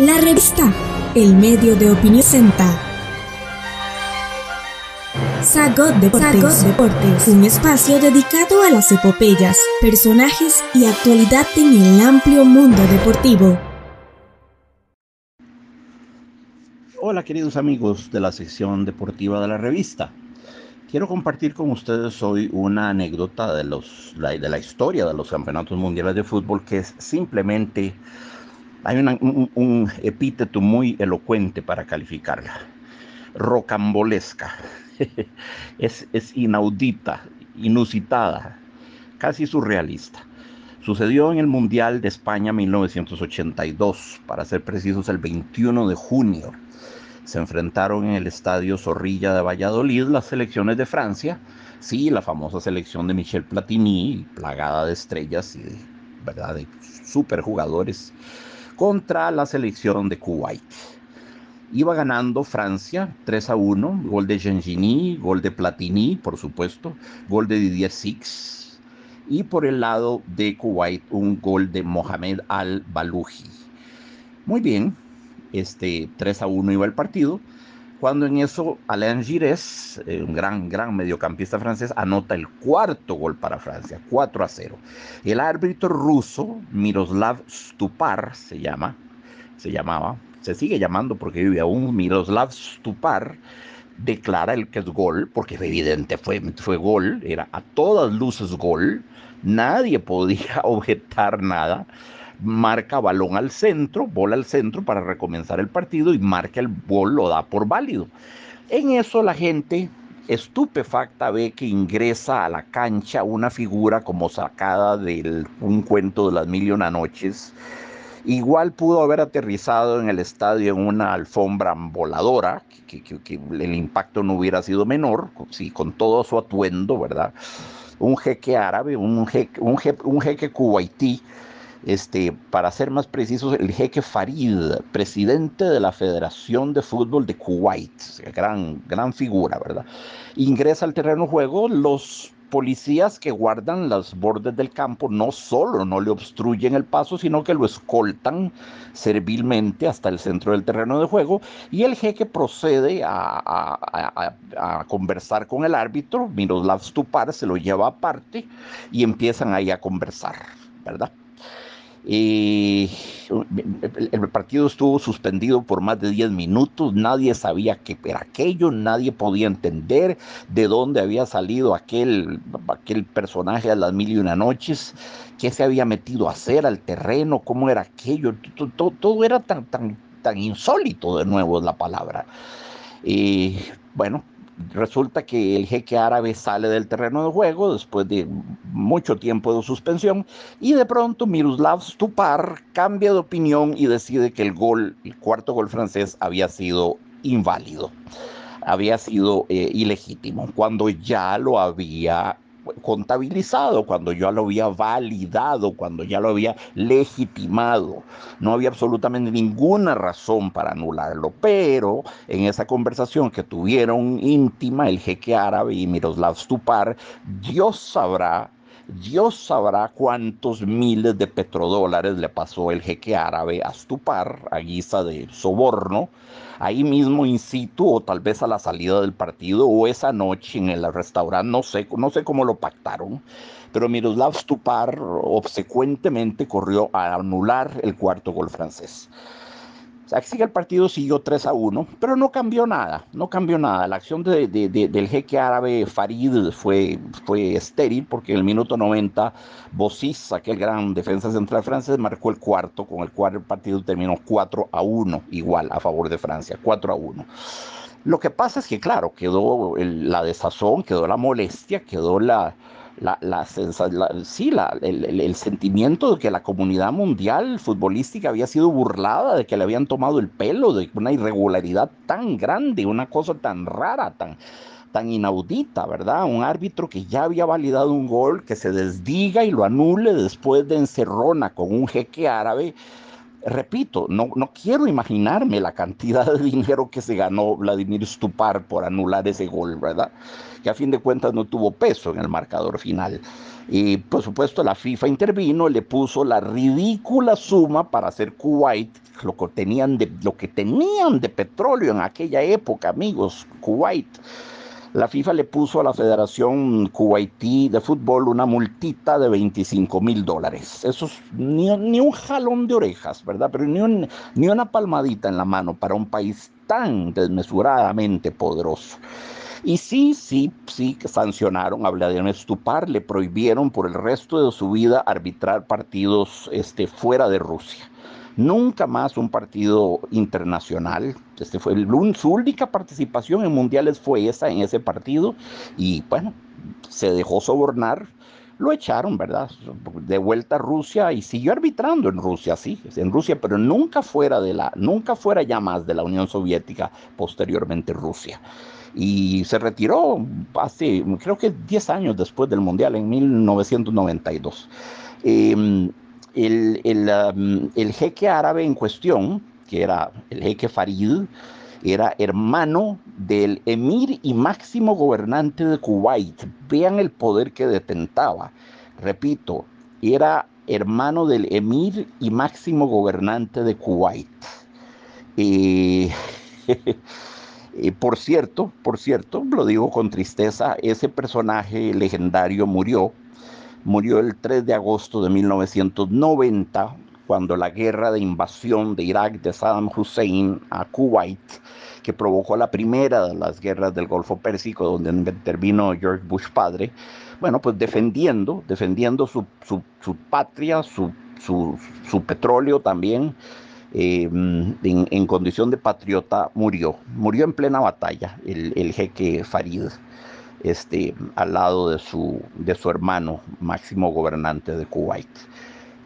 La revista El Medio de Opinión Senta. Sagot Deportes, Deportes, un espacio dedicado a las epopeyas, personajes y actualidad en el amplio mundo deportivo. Hola queridos amigos de la sección deportiva de la revista. Quiero compartir con ustedes hoy una anécdota de, los, de la historia de los campeonatos mundiales de fútbol que es simplemente hay un, epíteto muy elocuente para calificarla. Rocambolesca. es, es inaudita, inusitada, casi surrealista. Sucedió en el Mundial de España 1982, para ser precisos el 21 de junio. Se enfrentaron en el Estadio Zorrilla de Valladolid las selecciones de Francia, sí, la famosa selección de Michel Platini, plagada de estrellas y de, ¿verdad? de superjugadores contra la selección de Kuwait. Iba ganando Francia 3 a 1, gol de Gengini, gol de Platini, por supuesto, gol de Didier Six, y por el lado de Kuwait un gol de Mohamed Al-Baluji. Muy bien, este 3 a 1 iba el partido, cuando en eso Alain Gires, eh, un gran, gran mediocampista francés, anota el cuarto gol para Francia, 4 a 0. El árbitro ruso, Miroslav Stupar, se llama, se llamaba, se sigue llamando porque vive aún, Miroslav Stupar, declara el que es gol, porque es evidente fue, fue gol, era a todas luces gol, nadie podía objetar nada marca balón al centro, bola al centro para recomenzar el partido y marca el gol, lo da por válido. En eso la gente estupefacta ve que ingresa a la cancha una figura como sacada de un cuento de las mil y una noches. Igual pudo haber aterrizado en el estadio en una alfombra voladora, que, el impacto no hubiera sido menor, sí, con todo su atuendo, ¿verdad? Un jeque árabe, un jeque, un jeque, un jeque cubaití, este, para ser más precisos, el jeque Farid, presidente de la Federación de Fútbol de Kuwait, gran, gran figura, ¿verdad? Ingresa al terreno de juego, los policías que guardan los bordes del campo no solo no le obstruyen el paso, sino que lo escoltan servilmente hasta el centro del terreno de juego y el jeque procede a, a conversar con el árbitro, Miroslav Stupar se lo lleva aparte y empiezan ahí a conversar, ¿verdad? Y el partido estuvo suspendido por más de 10 minutos, nadie sabía qué era aquello, nadie podía entender de dónde había salido aquel, aquel personaje de las mil y una noches, qué se había metido a hacer al terreno, cómo era aquello, todo, todo era tan, tan, tan insólito de nuevo la palabra. Y bueno, resulta que el jeque árabe sale del terreno de juego después de mucho tiempo de suspensión y de pronto Miroslav Stupar cambia de opinión y decide que el gol, el cuarto gol francés había sido inválido, había sido eh, ilegítimo, cuando ya lo había contabilizado, cuando ya lo había validado, cuando ya lo había legitimado. No había absolutamente ninguna razón para anularlo, pero en esa conversación que tuvieron íntima el jeque árabe y Miroslav Stupar, Dios sabrá Dios sabrá cuántos miles de petrodólares le pasó el jeque árabe a Stupar a guisa de soborno, ahí mismo in situ o tal vez a la salida del partido o esa noche en el restaurante, no sé, no sé cómo lo pactaron, pero Miroslav Stupar obsecuentemente corrió a anular el cuarto gol francés. Así que el partido siguió 3 a 1, pero no cambió nada, no cambió nada. La acción de, del jeque árabe Farid fue, fue estéril porque en el minuto 90 Bossis, aquel gran defensa central francés, marcó el cuarto, con el cual el partido terminó 4 a 1, igual a favor de Francia, 4 a 1. Lo que pasa es que, claro, quedó la desazón, quedó la molestia, quedó la, la, la, sí, la, el, el, sentimiento de que la comunidad mundial futbolística había sido burlada, de que le habían tomado el pelo, de una irregularidad tan grande, una cosa tan rara, tan, tan inaudita, ¿verdad? Un árbitro que ya había validado un gol, que se desdiga y lo anule después de encerrona con un jeque árabe repito, no, no quiero imaginarme la cantidad de dinero que se ganó Vladimir Stupar por anular ese gol, ¿verdad? Que a fin de cuentas no tuvo peso en el marcador final. Y por supuesto la FIFA intervino, le puso la ridícula suma para hacer Kuwait lo que tenían de, lo que tenían de petróleo en aquella época, amigos, Kuwait la FIFA le puso a la Federación Kuwaití de Fútbol una multita de 25 mil dólares. Eso es ni, un jalón de orejas, ¿verdad? Pero ni, ni una palmadita en la mano para un país tan desmesuradamente poderoso. Y sí, sí, sí sancionaron a Vladimir Stupar, le prohibieron por el resto de su vida arbitrar partidos este, fuera de Rusia. Nunca más un partido internacional. Este fue su única participación en mundiales fue esa en ese partido y bueno, se dejó sobornar. Lo echaron, ¿verdad? De vuelta a Rusia y siguió arbitrando en Rusia, sí, en Rusia, pero nunca fuera de la, nunca fuera ya más de la Unión Soviética, posteriormente Rusia y se retiró hace, creo que 10 años después del Mundial, en 1992. Um, el, jeque árabe en cuestión, que era el jeque Farid, era hermano del emir y máximo gobernante de Kuwait. Vean el poder que detentaba. Repito, era hermano del emir y máximo gobernante de Kuwait. Eh, por cierto, por cierto, lo digo con tristeza, ese personaje legendario murió Murió el 3 de agosto de 1990, cuando la guerra de invasión de Irak de Saddam Hussein a Kuwait, que provocó la primera de las guerras del Golfo Pérsico, donde intervino George Bush padre, bueno, pues defendiendo, defendiendo su, patria, su, petróleo también, eh, en, condición de patriota, murió. Murió en plena batalla el, el jeque Farid este, al lado de su, de su hermano, máximo gobernante de Kuwait.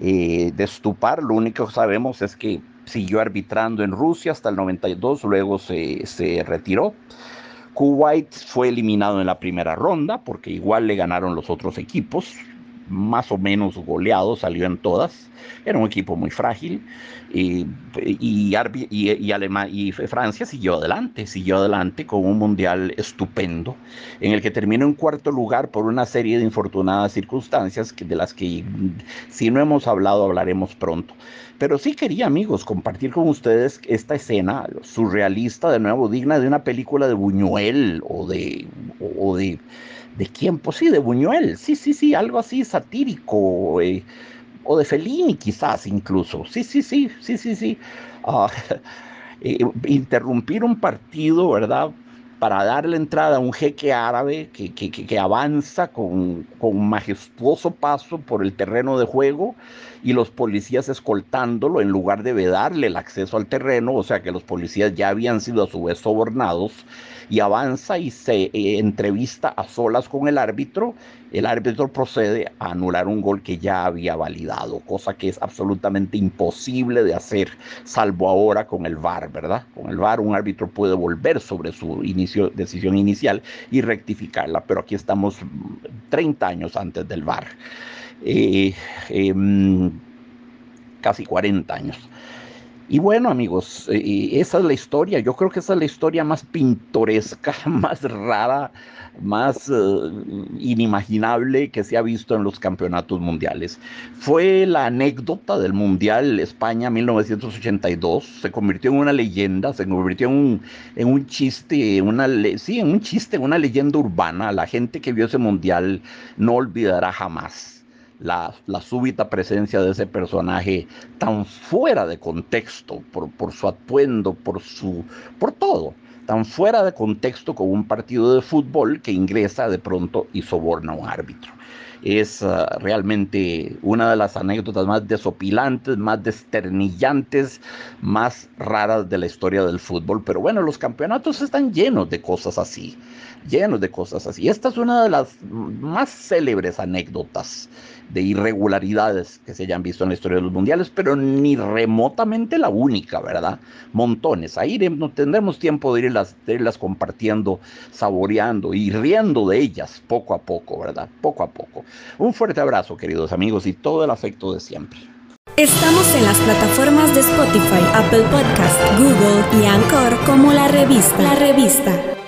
Eh, de Stupar, lo único que sabemos es que siguió arbitrando en Rusia hasta el 92, luego se, se retiró. Kuwait fue eliminado en la primera ronda porque igual le ganaron los otros equipos, más o menos goleado, salió en todas. Era un equipo muy frágil y, y, y, Francia siguió adelante, siguió adelante con un mundial estupendo en el que terminó en cuarto lugar por una serie de infortunadas circunstancias de las que si no hemos hablado hablaremos pronto. Pero sí quería, amigos, compartir con ustedes esta escena surrealista, de nuevo, digna de una película de Buñuel o de, o de ¿De quién? Pues sí, de Buñuel. Sí, sí, sí, algo así satírico. Eh, o de Fellini quizás incluso. Sí, sí, sí, sí, sí, sí. Eh, interrumpir un partido, ¿verdad? Para darle entrada a un jeque árabe que, que, que avanza con, con majestuoso paso por el terreno de juego y los policías escoltándolo en lugar de vedarle el acceso al terreno, o sea que los policías ya habían sido a su vez sobornados, y avanza y se eh, entrevista a solas con el árbitro, el árbitro procede a anular un gol que ya había validado, cosa que es absolutamente imposible de hacer, salvo ahora con el VAR, ¿verdad? Con el VAR un árbitro puede volver sobre su decisión inicial y rectificarla, pero aquí estamos 30 años antes del VAR. Eh, em, casi 40 años. Y bueno, amigos, eh, esa es la historia. Yo creo que esa es la historia más pintoresca, más rara, más eh, inimaginable que se ha visto en los campeonatos mundiales. Fue la anécdota del Mundial España 1982. Se convirtió en una leyenda, se convirtió en un, en un chiste, una, sí, en un chiste, una leyenda urbana. La gente que vio ese Mundial no olvidará jamás la, súbita presencia de ese personaje tan fuera de contexto, por, su atuendo, por, su, por todo, tan fuera de contexto con un partido de fútbol que ingresa de pronto y soborna a un árbitro. Es ah, realmente una de las anécdotas más desopilantes, más desternillantes, más raras de la historia del fútbol. Pero bueno, los campeonatos están llenos de cosas así, llenos de cosas así. Esta es una de las más célebres anécdotas de irregularidades que se hayan visto en la historia de los mundiales, pero ni remotamente la única, ¿verdad? Montones. Ahí no tendremos tiempo de irlas, de irlas compartiendo, saboreando y riendo de ellas poco a poco, ¿verdad? Poco a poco. Un fuerte abrazo, queridos amigos, y todo el afecto de siempre. Estamos en las plataformas de Spotify, Apple Podcast, Google y Anchor como la revista. La revista.